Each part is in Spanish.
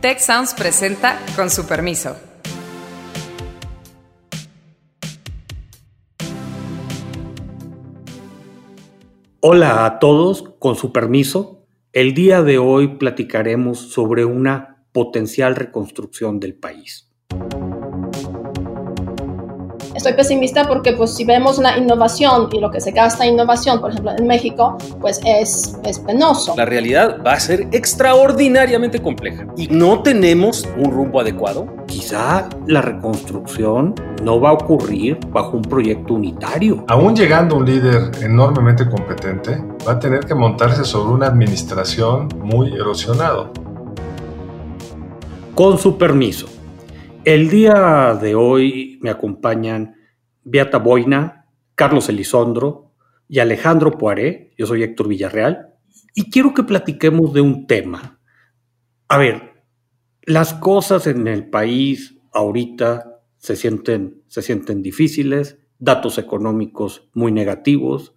Tech Sounds presenta con su permiso. Hola a todos, con su permiso. El día de hoy platicaremos sobre una potencial reconstrucción del país. Estoy pesimista porque pues si vemos la innovación y lo que se gasta en innovación, por ejemplo, en México, pues es, es penoso. La realidad va a ser extraordinariamente compleja y no tenemos un rumbo adecuado. Quizá la reconstrucción no va a ocurrir bajo un proyecto unitario. Aún llegando un líder enormemente competente, va a tener que montarse sobre una administración muy erosionado. Con su permiso. El día de hoy me acompañan Beata Boina, Carlos Elizondo y Alejandro Poiré. Yo soy Héctor Villarreal y quiero que platiquemos de un tema. A ver, las cosas en el país ahorita se sienten, se sienten difíciles, datos económicos muy negativos,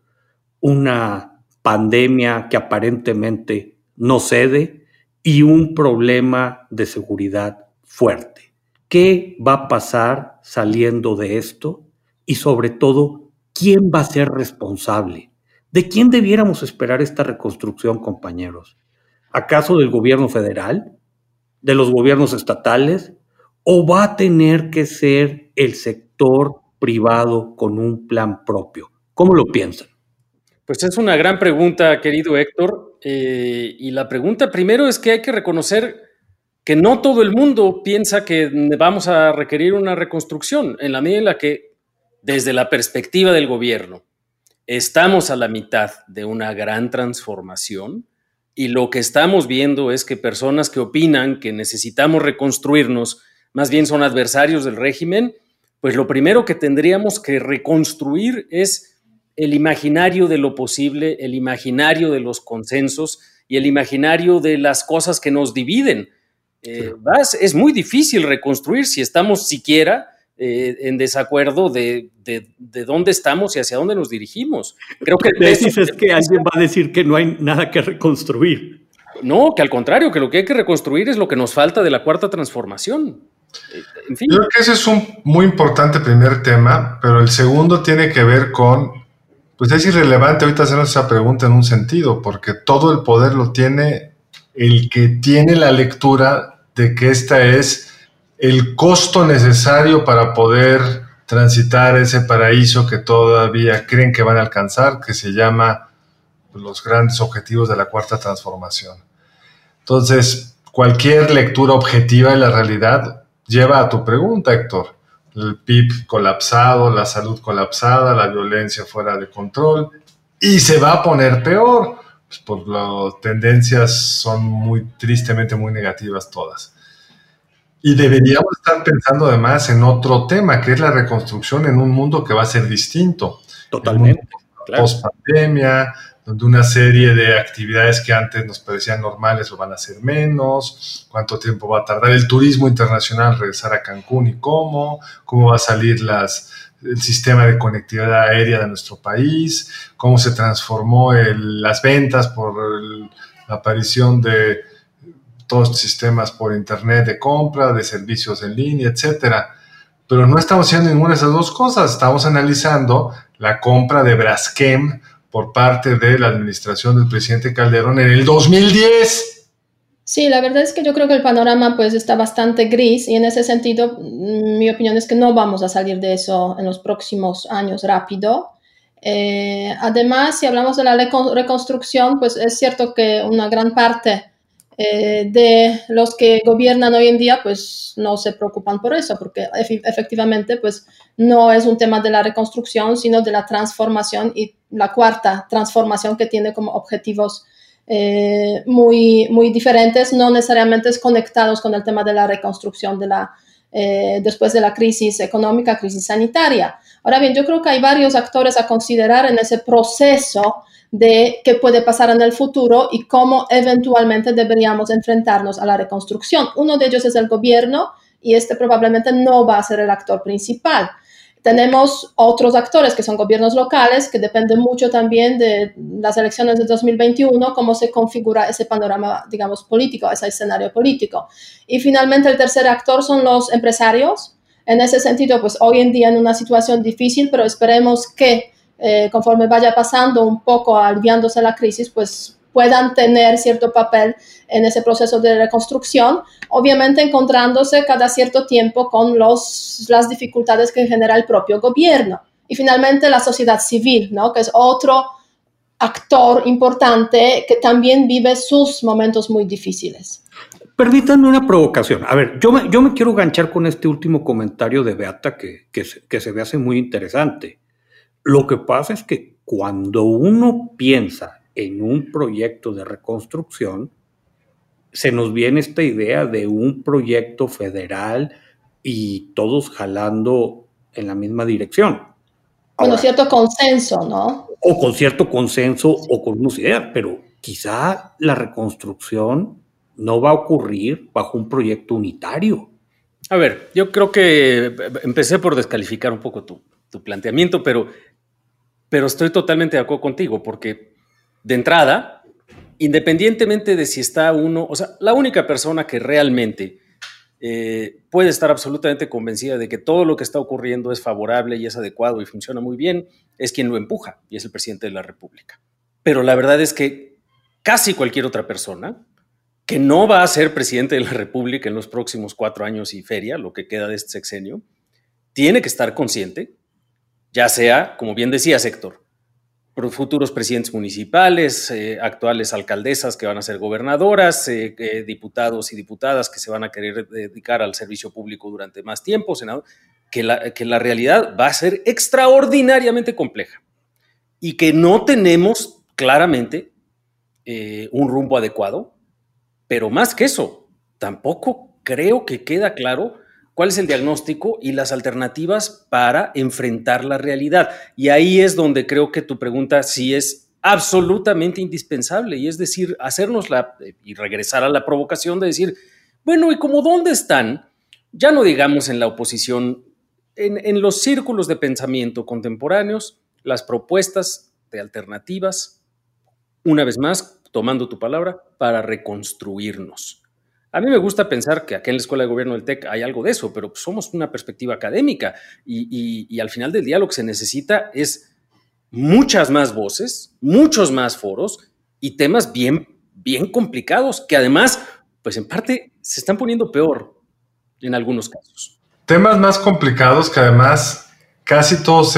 una pandemia que aparentemente no cede y un problema de seguridad fuerte. ¿Qué va a pasar saliendo de esto? Y sobre todo, ¿quién va a ser responsable? ¿De quién debiéramos esperar esta reconstrucción, compañeros? ¿Acaso del gobierno federal? ¿De los gobiernos estatales? ¿O va a tener que ser el sector privado con un plan propio? ¿Cómo lo piensan? Pues es una gran pregunta, querido Héctor. Eh, y la pregunta primero es que hay que reconocer que no todo el mundo piensa que vamos a requerir una reconstrucción, en la medida en la que, desde la perspectiva del gobierno, estamos a la mitad de una gran transformación y lo que estamos viendo es que personas que opinan que necesitamos reconstruirnos más bien son adversarios del régimen, pues lo primero que tendríamos que reconstruir es el imaginario de lo posible, el imaginario de los consensos y el imaginario de las cosas que nos dividen. Eh, es muy difícil reconstruir si estamos siquiera eh, en desacuerdo de, dónde estamos y hacia dónde nos dirigimos. Creo que dices es que alguien va a decir que no hay nada que reconstruir. No, que al contrario, que lo que hay que reconstruir es lo que nos falta de la cuarta transformación. Eh, en fin. Creo que ese es un muy importante primer tema, pero el segundo tiene que ver con, pues es irrelevante ahorita hacernos esa pregunta en un sentido, porque todo el poder lo tiene el que tiene la lectura de que esta es el costo necesario para poder transitar ese paraíso que todavía creen que van a alcanzar, que se llama los grandes objetivos de la cuarta transformación. Entonces, cualquier lectura objetiva de la realidad lleva a tu pregunta, Héctor. El PIB colapsado, la salud colapsada, la violencia fuera de control, y se va a poner peor pues, las tendencias son muy tristemente muy negativas todas. Y deberíamos estar pensando además en otro tema, que es la reconstrucción en un mundo que va a ser distinto. Totalmente. Post pandemia, donde una serie de actividades que antes nos parecían normales lo van a ser menos, cuánto tiempo va a tardar el turismo internacional regresar a Cancún y cómo, cómo va a salir las, el sistema de conectividad aérea de nuestro país, cómo se transformó las ventas por la aparición de todos sistemas por internet de compra, de servicios en línea, etcétera. Pero no estamos haciendo ninguna de esas dos cosas. Estamos analizando la compra de Braskem por parte de la administración del presidente Calderón en el 2010 Sí, la verdad es que yo creo que el panorama pues está bastante gris y en ese sentido mm, mi opinión es que no vamos a salir de eso en los próximos años rápido. Eh, además, si hablamos de la reconstrucción, pues es cierto que una gran parte eh, de los que gobiernan hoy en día pues no se preocupan por eso, porque efectivamente pues no es un tema de la reconstrucción, sino de la transformación y la cuarta transformación que tiene como objetivos eh, muy, muy diferentes, no necesariamente conectados con el tema de la reconstrucción de la, eh, después de la crisis económica, crisis sanitaria. Ahora bien, yo creo que hay varios actores a considerar en ese proceso de qué puede pasar en el futuro y cómo eventualmente deberíamos enfrentarnos a la reconstrucción. Uno de ellos es el gobierno y este probablemente no va a ser el actor principal. Tenemos otros actores que son gobiernos locales, que dependen mucho también de las elecciones de 2021, cómo se configura ese panorama, digamos, político, ese escenario político. Y finalmente el tercer actor son los empresarios. En ese sentido, pues hoy en día en una situación difícil, pero esperemos que eh, conforme vaya pasando un poco, aliviándose la crisis, pues puedan tener cierto papel en ese proceso de reconstrucción, obviamente encontrándose cada cierto tiempo con los, las dificultades que genera el propio gobierno. Y finalmente la sociedad civil, ¿no? que es otro actor importante que también vive sus momentos muy difíciles. Permítanme una provocación. A ver, yo me, yo me quiero ganchar con este último comentario de Beata que, que, que se me hace muy interesante. Lo que pasa es que cuando uno piensa en un proyecto de reconstrucción, se nos viene esta idea de un proyecto federal y todos jalando en la misma dirección. Con cierto consenso, ¿no? O con cierto consenso o con unas ideas, pero quizá la reconstrucción no va a ocurrir bajo un proyecto unitario. A ver, yo creo que empecé por descalificar un poco tu, tu planteamiento, pero, pero estoy totalmente de acuerdo contigo, porque de entrada, independientemente de si está uno, o sea, la única persona que realmente eh, puede estar absolutamente convencida de que todo lo que está ocurriendo es favorable y es adecuado y funciona muy bien, es quien lo empuja y es el presidente de la República. Pero la verdad es que casi cualquier otra persona que no va a ser presidente de la República en los próximos cuatro años y feria, lo que queda de este sexenio, tiene que estar consciente, ya sea, como bien decía Héctor, futuros presidentes municipales, eh, actuales alcaldesas que van a ser gobernadoras, eh, eh, diputados y diputadas que se van a querer dedicar al servicio público durante más tiempo, senador, que la, que la realidad va a ser extraordinariamente compleja y que no tenemos claramente un rumbo adecuado, pero más que eso, tampoco creo que queda claro cuál es el diagnóstico y las alternativas para enfrentar la realidad. Y ahí es donde creo que tu pregunta sí es absolutamente indispensable, y es decir, hacernos la y regresar a la provocación de decir, bueno, ¿y cómo dónde están? Ya no digamos en la oposición, en, en los círculos de pensamiento contemporáneos, las propuestas de alternativas, una vez más, tomando tu palabra, para reconstruirnos. A mí me gusta pensar que aquí en la Escuela de Gobierno del TEC hay algo de eso, pero somos una perspectiva académica y, al final del día lo que se necesita es muchas más voces, muchos más foros y temas bien, bien complicados que además, pues en parte se están poniendo peor en algunos casos. Temas más complicados que además casi todo,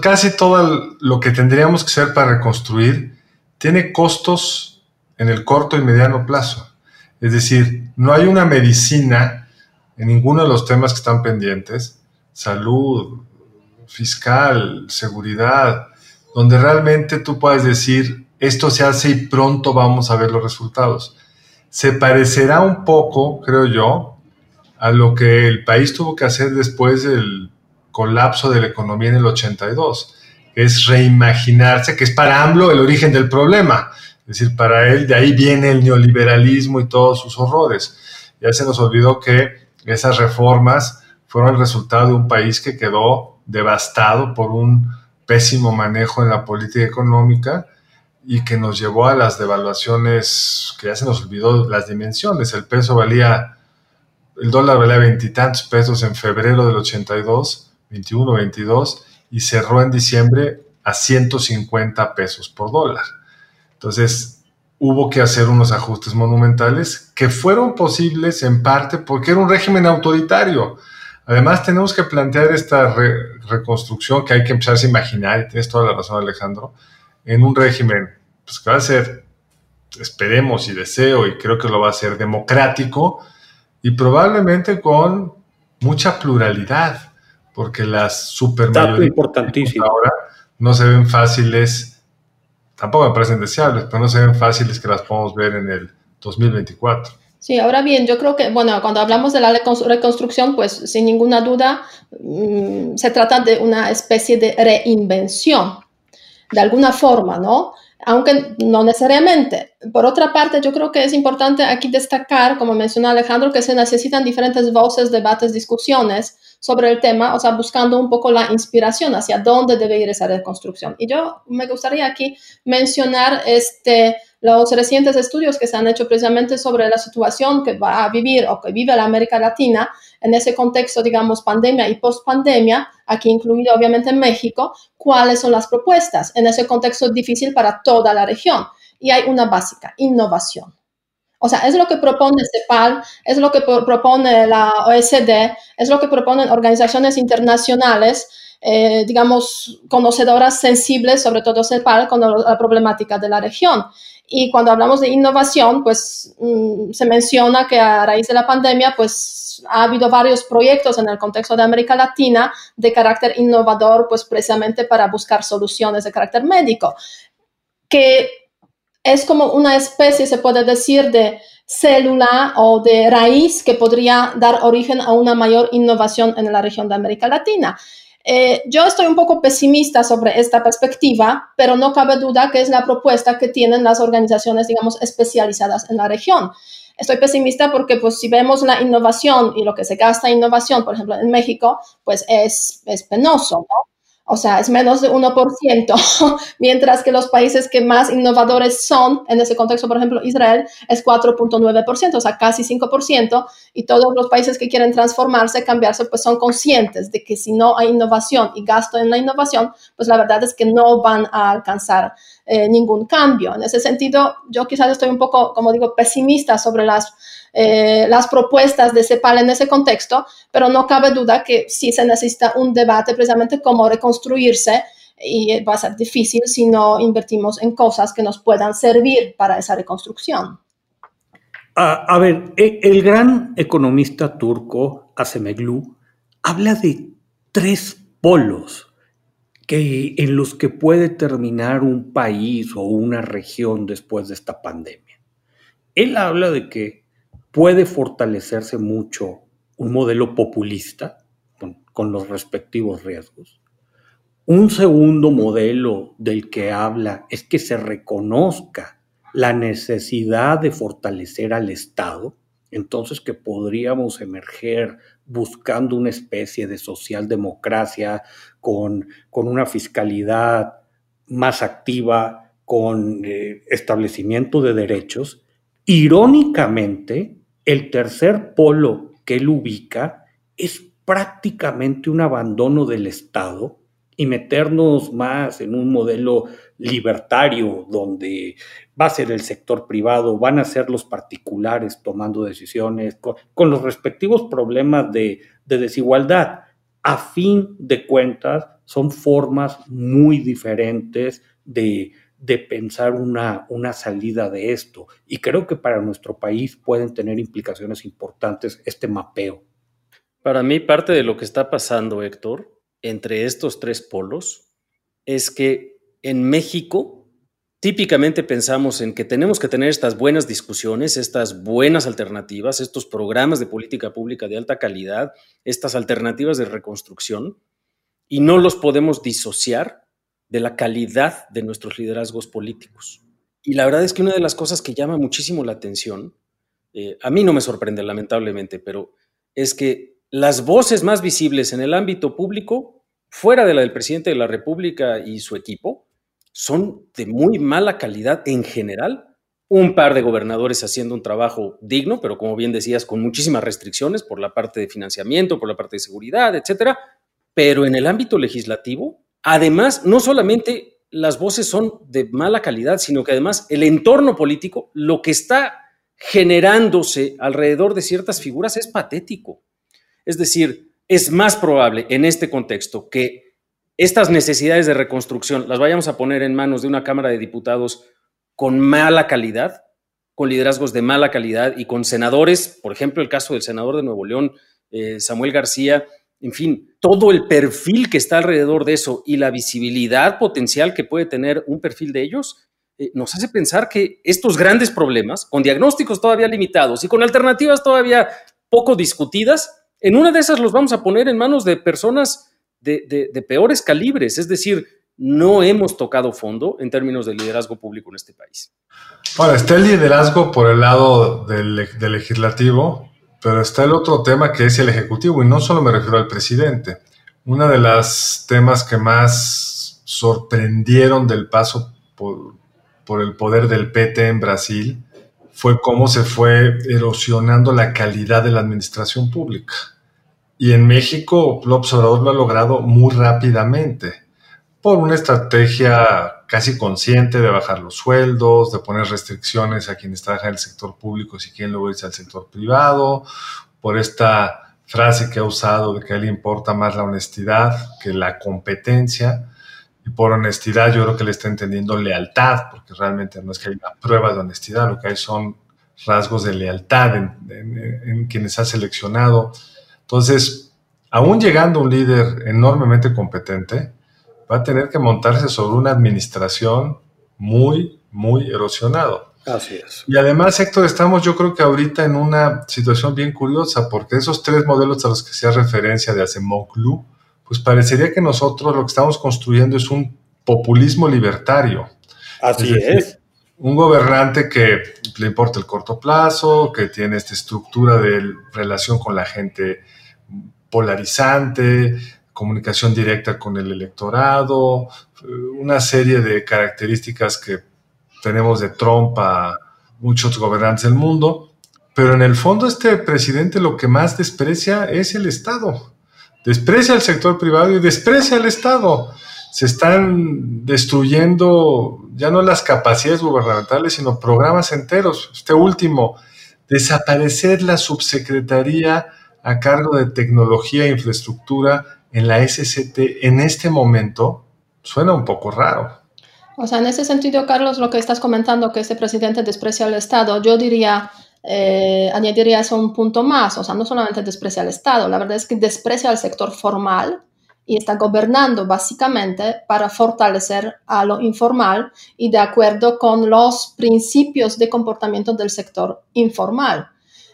casi todo lo que tendríamos que hacer para reconstruir tiene costos en el corto y mediano plazo. Es decir, no hay una medicina en ninguno de los temas que están pendientes, salud, fiscal, seguridad, donde realmente tú puedes decir, esto se hace y pronto vamos a ver los resultados. Se parecerá un poco, creo yo, a lo que el país tuvo que hacer después del colapso de la economía en el 82, es reimaginarse, que es para AMLO el origen del problema. Es decir, para él de ahí viene el neoliberalismo y todos sus horrores. Ya se nos olvidó que esas reformas fueron el resultado de un país que quedó devastado por un pésimo manejo en la política económica y que nos llevó a las devaluaciones que ya se nos olvidó las dimensiones. El peso valía, el dólar valía veintitantos pesos en febrero del 82, 21, 22, y cerró en diciembre a 150 pesos por dólar. Entonces, hubo que hacer unos ajustes monumentales que fueron posibles en parte porque era un régimen autoritario. Además, tenemos que plantear esta reconstrucción que hay que empezar a imaginar, y tienes toda la razón, Alejandro, en un régimen pues, que va a ser, esperemos y deseo, y creo que lo va a ser democrático y probablemente con mucha pluralidad, porque las supermayorías ahora no se ven fáciles tampoco me parecen deseables, no se fáciles que las podamos ver en el 2024. Sí, ahora bien, yo creo que, bueno, cuando hablamos de la reconstrucción, pues sin ninguna duda mm, se trata de una especie de reinvención, de alguna forma, ¿no? Aunque no necesariamente. Por otra parte, yo creo que es importante aquí destacar, como mencionó Alejandro, que se necesitan diferentes voces, debates, discusiones sobre el tema, o sea, buscando un poco la inspiración hacia dónde debe ir esa reconstrucción. Y yo me gustaría aquí mencionar este, los recientes estudios que se han hecho precisamente sobre la situación que va a vivir o que vive la América Latina en ese contexto, digamos, pandemia y post-pandemia, aquí incluido obviamente en México, cuáles son las propuestas en ese contexto difícil para toda la región. Y hay una básica, innovación. O sea, es lo que propone CEPAL, es lo que propone la OECD, es lo que proponen organizaciones internacionales, eh, digamos, conocedoras sensibles, sobre todo CEPAL, con la problemática de la región. Y cuando hablamos de innovación, pues mm, se menciona que a raíz de la pandemia, pues ha habido varios proyectos en el contexto de América Latina de carácter innovador, pues precisamente para buscar soluciones de carácter médico, que es como una especie, se puede decir, de célula o de raíz que podría dar origen a una mayor innovación en la región de América Latina. Eh, yo estoy un poco pesimista sobre esta perspectiva, pero no cabe duda que es la propuesta que tienen las organizaciones, digamos, especializadas en la región. Estoy pesimista porque, pues, si vemos la innovación y lo que se gasta en innovación, por ejemplo, en México, pues es, es penoso, ¿no? O sea, es menos de 1%, mientras que los países que más innovadores son, en ese contexto, por ejemplo, Israel, es 4.9%, o sea, casi 5%, y todos los países que quieren transformarse, cambiarse, pues son conscientes de que si no hay innovación y gasto en la innovación, pues la verdad es que no van a alcanzar eh, ningún cambio. En ese sentido, yo quizás estoy un poco, como digo, pesimista sobre las eh, las propuestas de CEPAL en ese contexto, pero no cabe duda que sí se necesita un debate precisamente cómo reconstruirse y va a ser difícil si no invertimos en cosas que nos puedan servir para esa reconstrucción. a ver, e, el gran economista turco, Asemeglu, habla de tres polos que, en los que puede terminar un país o una región después de esta pandemia. Él habla de que puede fortalecerse mucho un modelo populista con, los respectivos riesgos. Un segundo modelo del que habla es que se reconozca la necesidad de fortalecer al Estado, entonces que podríamos emerger buscando una especie de socialdemocracia con, con una fiscalidad más activa, con eh, establecimiento de derechos. Irónicamente, el tercer polo que él ubica es prácticamente un abandono del Estado y meternos más en un modelo libertario donde va a ser el sector privado, van a ser los particulares tomando decisiones con, los respectivos problemas de, de desigualdad. A fin de cuentas, son formas muy diferentes de, de pensar una, una salida de esto. Y creo que para nuestro país pueden tener implicaciones importantes este mapeo. Para mí, parte de lo que está pasando, Héctor, entre estos tres polos, es que en México típicamente pensamos en que tenemos que tener estas buenas discusiones, estas buenas alternativas, estos programas de política pública de alta calidad, estas alternativas de reconstrucción, y no los podemos disociar de la calidad de nuestros liderazgos políticos. Y la verdad es que una de las cosas que llama muchísimo la atención, eh, a mí no me sorprende lamentablemente, pero es que las voces más visibles en el ámbito público, fuera de la del presidente de la República y su equipo, son de muy mala calidad en general. Un par de gobernadores haciendo un trabajo digno, pero como bien decías, con muchísimas restricciones por la parte de financiamiento, por la parte de seguridad, etcétera. Pero en el ámbito legislativo, Además, no solamente las voces son de mala calidad, sino que además el entorno político, lo que está generándose alrededor de ciertas figuras es patético. Es decir, es más probable en este contexto que estas necesidades de reconstrucción las vayamos a poner en manos de una Cámara de Diputados con mala calidad, con liderazgos de mala calidad y con senadores, por ejemplo, el caso del senador de Nuevo León, eh, Samuel García, en fin, todo el perfil que está alrededor de eso y la visibilidad potencial que puede tener un perfil de ellos, eh, nos hace pensar que estos grandes problemas, con diagnósticos todavía limitados y con alternativas todavía poco discutidas, en una de esas los vamos a poner en manos de personas de, peores calibres, es decir, no hemos tocado fondo en términos de liderazgo público en este país. Bueno, está el liderazgo por el lado del, legislativo, Pero está el otro tema que es el Ejecutivo, y no solo me refiero al presidente. Uno de los temas que más sorprendieron del paso por el poder del PT en Brasil fue cómo se fue erosionando la calidad de la administración pública. Y en México, López Obrador lo ha logrado muy rápidamente por una estrategia casi consciente de bajar los sueldos, de poner restricciones a quienes trabajan en el sector público si quieren luego irse al sector privado, por esta frase que ha usado de que a él le importa más la honestidad que la competencia. Y por honestidad yo creo que le está entendiendo lealtad, porque realmente no es que haya una prueba de honestidad, lo que hay son rasgos de lealtad en, en quienes ha seleccionado. Entonces, aún llegando un líder enormemente competente, va a tener que montarse sobre una administración muy, muy erosionado. Así es. Y además, Héctor, estamos yo creo que ahorita en una situación bien curiosa, porque esos tres modelos a los que hace referencia de Acemoglu, pues parecería que nosotros lo que estamos construyendo es un populismo libertario. Así es. Un gobernante que le importa el corto plazo, que tiene esta estructura de relación con la gente polarizante, comunicación directa con el electorado, una serie de características que tenemos de Trump a muchos gobernantes del mundo, pero en el fondo este presidente lo que más desprecia es el Estado. Desprecia al sector privado y desprecia al Estado. Se están destruyendo ya no las capacidades gubernamentales, sino programas enteros. Este último, desaparecer la subsecretaría a cargo de tecnología e infraestructura en la SCT en este momento suena un poco raro. O sea, en ese sentido, Carlos, lo que estás comentando, que ese presidente desprecia al Estado, yo diría, eh, añadiría eso un punto más. O sea, no solamente desprecia al Estado, la verdad es que desprecia al sector formal y está gobernando básicamente para fortalecer a lo informal y de acuerdo con los principios de comportamiento del sector informal.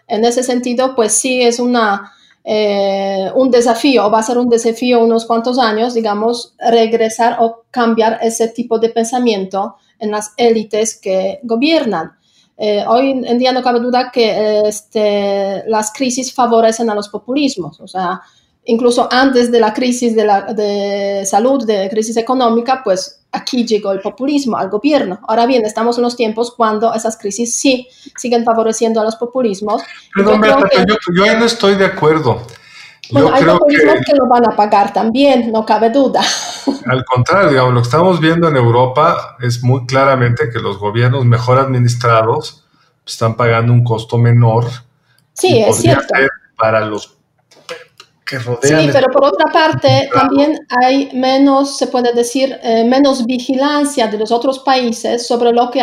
En ese sentido, pues sí es una eh, un desafío, va a ser un desafío unos cuantos años, digamos, regresar o cambiar ese tipo de pensamiento en las élites que gobiernan. Eh, hoy en día no cabe duda que este, las crisis favorecen a los populismos, o sea, incluso antes de la crisis de, la, de salud, de crisis económica, pues aquí llegó el populismo al gobierno. Ahora bien, estamos en los tiempos cuando esas crisis sí siguen favoreciendo a los populismos. Perdón, yo, yo, ahí no estoy de acuerdo. Bueno, hay populismos que... lo van a pagar también, no cabe duda. Al contrario, digamos, lo que estamos viendo en Europa es muy claramente que los gobiernos mejor administrados están pagando un costo menor. Sí, es cierto. Para los Sí, pero por otra parte también hay menos, se puede decir, eh, menos vigilancia de los otros países sobre lo que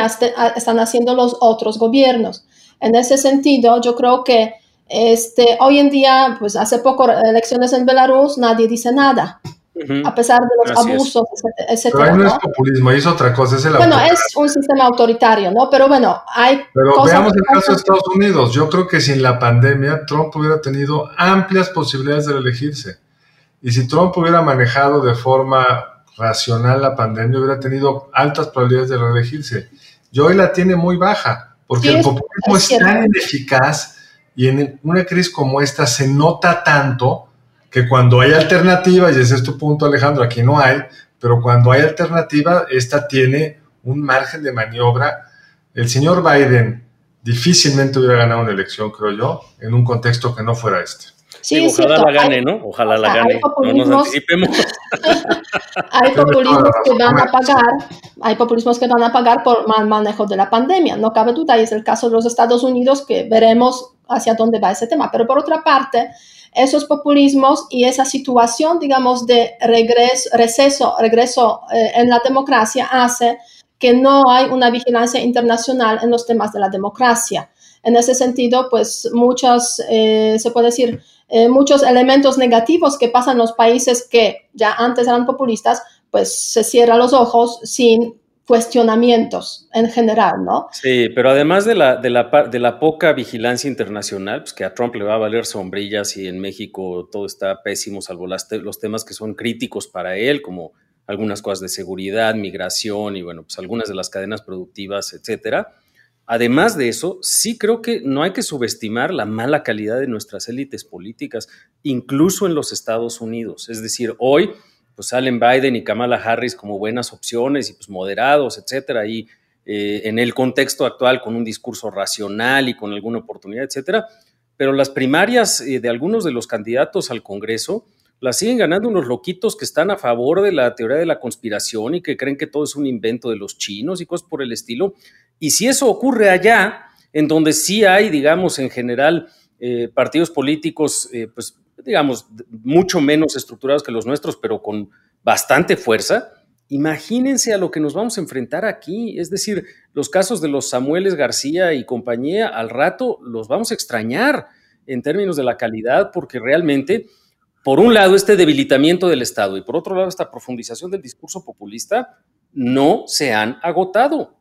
están haciendo los otros gobiernos. En ese sentido, yo creo que este, hoy en día, pues hace poco elecciones en Belarus, nadie dice nada a pesar de los abusos, etc. Pero ahí no, es populismo, ahí es otra cosa, es el Bueno, es un sistema autoritario, ¿no? Pero bueno, hay Pero veamos el caso de Estados Unidos. Yo creo que sin la pandemia Trump hubiera tenido amplias posibilidades de reelegirse. Y si Trump hubiera manejado de forma racional la pandemia, hubiera tenido altas probabilidades de reelegirse. Y hoy la tiene muy baja, porque el populismo es tan ineficaz y en una crisis como esta se nota tanto que cuando hay alternativa, y ese es tu punto Alejandro, aquí no hay, pero cuando hay alternativa, esta tiene un margen de maniobra. El señor Biden difícilmente hubiera ganado una elección, creo yo, en un contexto que no fuera este. Sí, ojalá la gane, ¿no? Ojalá la gane. No nos anticipemos. hay populismos que van a pagar, hay populismos que van a pagar por mal manejo de la pandemia, no cabe duda, y es el caso de los Estados Unidos que veremos hacia dónde va ese tema. Pero por otra parte, esos populismos y esa situación, digamos, de regreso, receso, regreso eh, en la democracia hace que no hay una vigilancia internacional en los temas de la democracia. En ese sentido, pues muchos, eh, se puede decir, eh, muchos elementos negativos que pasan en los países que ya antes eran populistas, pues se cierran los ojos sin cuestionamientos en general, ¿no? Sí, pero además de la, de la, de la poca vigilancia internacional, pues que a Trump le va a valer sombrillas y en México todo está pésimo, salvo los temas que son críticos para él, como algunas cosas de seguridad, migración y bueno, pues algunas de las cadenas productivas, etcétera. Además de eso, sí creo que no hay que subestimar la mala calidad de nuestras élites políticas, incluso en los Estados Unidos. Es decir, hoy pues salen Biden y Kamala Harris como buenas opciones y pues moderados, etcétera, y eh, en el contexto actual con un discurso racional y con alguna oportunidad, etcétera. Pero las primarias eh, de algunos de los candidatos al Congreso las siguen ganando unos loquitos que están a favor de la teoría de la conspiración y que creen que todo es un invento de los chinos y cosas por el estilo. Y si eso ocurre allá, en donde sí hay, digamos, en general, eh, partidos políticos, pues digamos, mucho menos estructurados que los nuestros, pero con bastante fuerza, imagínense a lo que nos vamos a enfrentar aquí. Es decir, los casos de los Samueles García y compañía, al rato los vamos a extrañar en términos de la calidad, porque realmente, por un lado, este debilitamiento del Estado y por otro lado, esta profundización del discurso populista no se han agotado.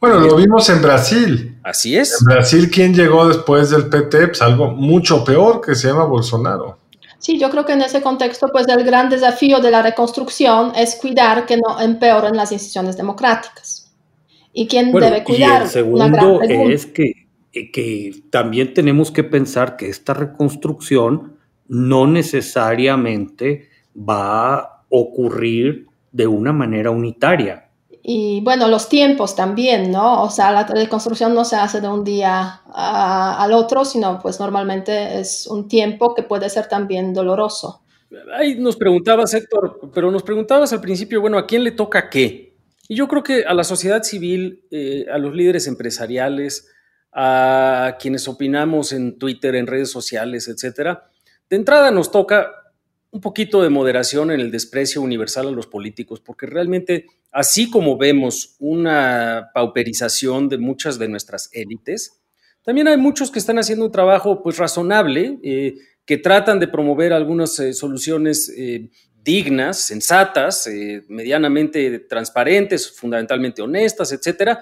Bueno, lo vimos en Brasil. Así es. En Brasil, ¿quién llegó después del PT? Pues algo mucho peor que se llama Bolsonaro. Sí, yo creo que en ese contexto, pues el gran desafío de la reconstrucción es cuidar que no empeoren las instituciones democráticas. ¿Y quién debe cuidar? Y el segundo es que, que también tenemos que pensar que esta reconstrucción no necesariamente va a ocurrir de una manera unitaria y bueno, los tiempos también, ¿no? O sea, la reconstrucción no se hace de un día al otro, sino pues normalmente es un tiempo que puede ser también doloroso. Ahí nos preguntabas, Héctor, pero nos preguntabas al principio, bueno, ¿a quién le toca qué? Y yo creo que a la sociedad civil, eh, a los líderes empresariales, a quienes opinamos en Twitter, en redes sociales, etcétera, de entrada nos toca un poquito de moderación en el desprecio universal a los políticos, porque realmente, así como vemos una pauperización de muchas de nuestras élites, también hay muchos que están haciendo un trabajo pues razonable, eh, que tratan de promover algunas eh, soluciones eh, dignas, sensatas, medianamente transparentes, fundamentalmente honestas, etcétera,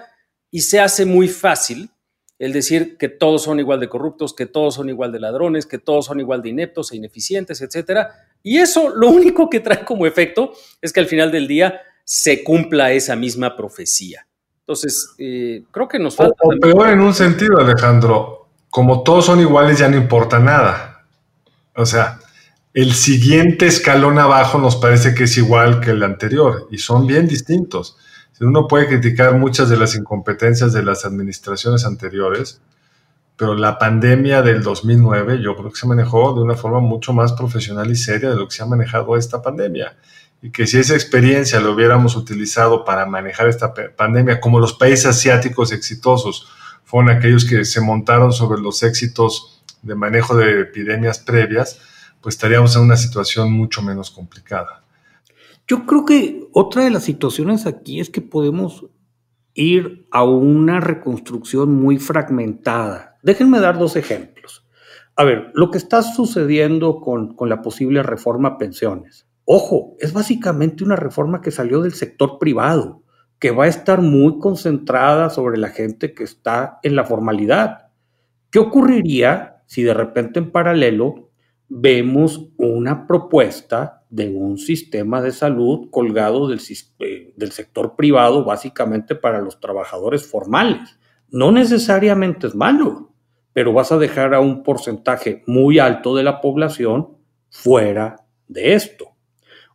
y se hace muy fácil el decir que todos son igual de corruptos, que todos son igual de ladrones, que todos son igual de ineptos e ineficientes, etcétera. Y eso lo único que trae como efecto es que al final del día se cumpla esa misma profecía. Entonces, eh, creo que nos falta. O, peor en un sentido, Alejandro, como todos son iguales, ya no importa nada. O sea, el siguiente escalón abajo nos parece que es igual que el anterior y son bien distintos. Uno puede criticar muchas de las incompetencias de las administraciones anteriores, pero la pandemia del 2009 yo creo que se manejó de una forma mucho más profesional y seria de lo que se ha manejado esta pandemia. Y que si esa experiencia lo hubiéramos utilizado para manejar esta pandemia, como los países asiáticos exitosos fueron aquellos que se montaron sobre los éxitos de manejo de epidemias previas, pues estaríamos en una situación mucho menos complicada. Yo creo que otra de las situaciones aquí es que podemos ir a una reconstrucción muy fragmentada. Déjenme dar dos ejemplos. A ver, lo que está sucediendo con, con la posible reforma a pensiones. Ojo, es básicamente una reforma que salió del sector privado, que va a estar muy concentrada sobre la gente que está en la formalidad. ¿Qué ocurriría si de repente en paralelo vemos una propuesta de un sistema de salud colgado del, eh, del, sector privado básicamente para los trabajadores formales. No necesariamente es malo, pero vas a dejar a un porcentaje muy alto de la población fuera de esto.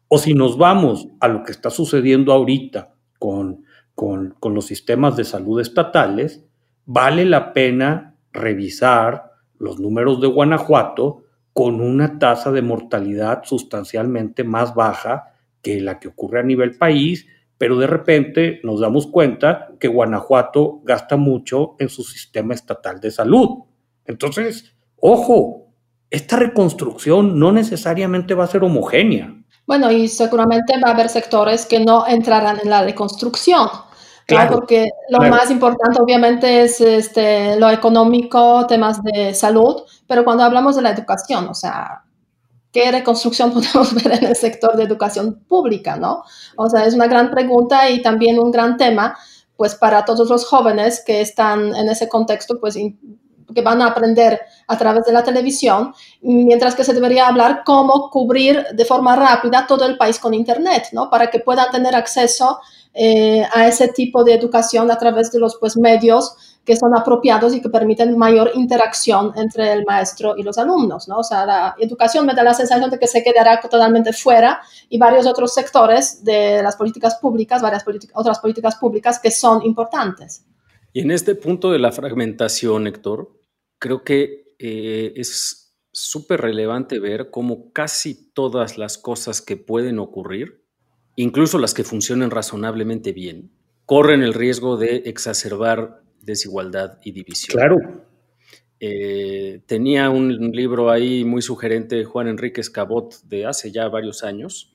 O si nos vamos a lo que está sucediendo ahorita con, con los sistemas de salud estatales, vale la pena revisar los números de Guanajuato con una tasa de mortalidad sustancialmente más baja que la que ocurre a nivel país, pero de repente nos damos cuenta que Guanajuato gasta mucho en su sistema estatal de salud. Entonces, ojo, esta reconstrucción no necesariamente va a ser homogénea. Bueno, y seguramente va a haber sectores que no entrarán en la reconstrucción. Claro, porque lo más importante obviamente es este, lo económico, temas de salud, pero cuando hablamos de la educación, o sea, ¿qué reconstrucción podemos ver en el sector de educación pública, no? O sea, es una gran pregunta y también un gran tema, pues para todos los jóvenes que están en ese contexto, pues que van a aprender a través de la televisión, mientras que se debería hablar cómo cubrir de forma rápida todo el país con Internet, ¿no? Para que puedan tener acceso eh, a ese tipo de educación a través de los pues, medios que son apropiados y que permiten mayor interacción entre el maestro y los alumnos, ¿no? O sea, la educación me da la sensación de que se quedará totalmente fuera y varios otros sectores de las políticas públicas, varias otras políticas públicas que son importantes. Y en este punto de la fragmentación, Héctor, creo que eh, es súper relevante ver cómo casi todas las cosas que pueden ocurrir, incluso las que funcionen razonablemente bien, corren el riesgo de exacerbar desigualdad y división. Claro. Eh, tenía un libro ahí muy sugerente, Juan Enrique Cabot, de hace ya varios años,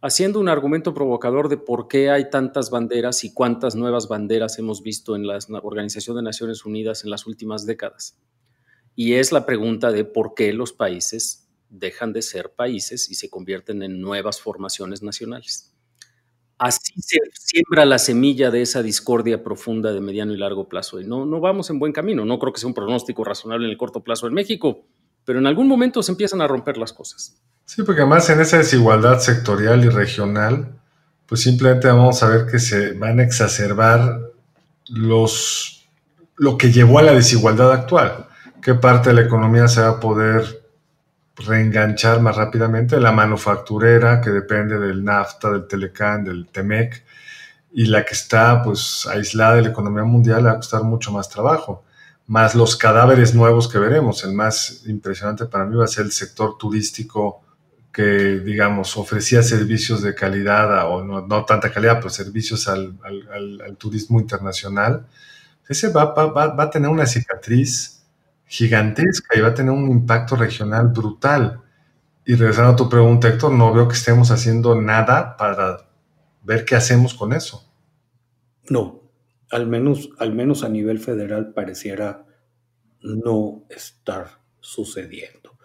haciendo un argumento provocador de por qué hay tantas banderas y cuántas nuevas banderas hemos visto en la Organización de Naciones Unidas en las últimas décadas. Y es la pregunta de por qué los países dejan de ser países y se convierten en nuevas formaciones nacionales. Así se siembra la semilla de esa discordia profunda de mediano y largo plazo. Y no, no vamos en buen camino. No creo que sea un pronóstico razonable en el corto plazo en México, pero en algún momento se empiezan a romper las cosas. Sí, porque además en esa desigualdad sectorial y regional, pues simplemente vamos a ver que se van a exacerbar los, lo que llevó a la desigualdad actual. ¿Qué parte de la economía se va a poder reenganchar más rápidamente? La manufacturera, que depende del NAFTA, del Telecán, del TEMEC, y la que está pues aislada de la economía mundial, va a costar mucho más trabajo más los cadáveres nuevos que veremos. El más impresionante para mí va a ser el sector turístico que, digamos, ofrecía servicios de calidad, o no, tanta calidad, pero servicios al, turismo internacional, ese va, a tener una cicatriz gigantesca y va a tener un impacto regional brutal. Y regresando a tu pregunta, Héctor, no veo que estemos haciendo nada para ver qué hacemos con eso. No, al menos, al menos a nivel federal pareciera no estar sucediendo.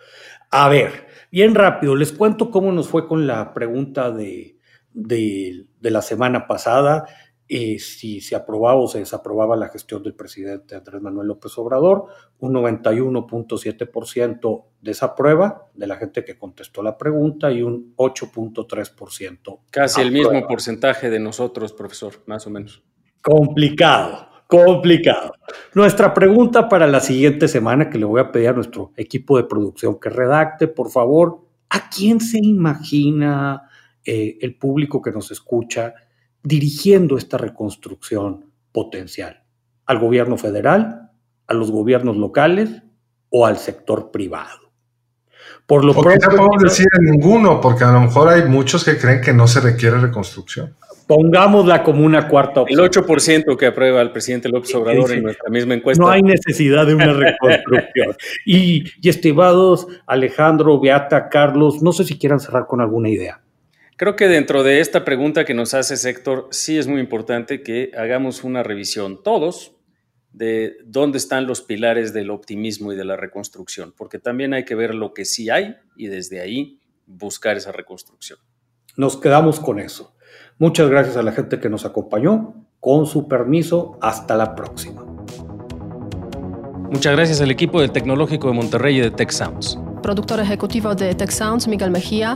A ver, bien rápido, les cuento cómo nos fue con la pregunta de, de, la semana pasada, eh, si se aprobaba o se desaprobaba la gestión del presidente Andrés Manuel López Obrador, un 91.7% desaprueba de la gente que contestó la pregunta y un 8.3%. Casi el mismo porcentaje de nosotros, profesor, más o menos. Complicado, complicado. Nuestra pregunta para la siguiente semana, que le voy a pedir a nuestro equipo de producción que redacte, por favor, ¿a quién se imagina eh, el público que nos escucha dirigiendo esta reconstrucción potencial? ¿Al gobierno federal? ¿A los gobiernos locales? ¿O al sector privado? Por lo pronto. No podemos decir a ninguno, porque a lo mejor hay muchos que creen que no se requiere reconstrucción. Pongámosla como una cuarta opción. El 8% que aprueba el presidente López Obrador en nuestra misma encuesta. No hay necesidad de una reconstrucción. y, estimados Alejandro, Beata, Carlos, no sé si quieran cerrar con alguna idea. Creo que dentro de esta pregunta que nos hace Héctor, sí es muy importante que hagamos una revisión todos de dónde están los pilares del optimismo y de la reconstrucción, porque también hay que ver lo que sí hay y desde ahí buscar esa reconstrucción. Nos quedamos con eso. Muchas gracias a la gente que nos acompañó. Con su permiso, hasta la próxima. Muchas gracias al equipo del Tecnológico de Monterrey y de Tech Sounds. Productor ejecutivo de Tech Sounds, Miguel Mejía.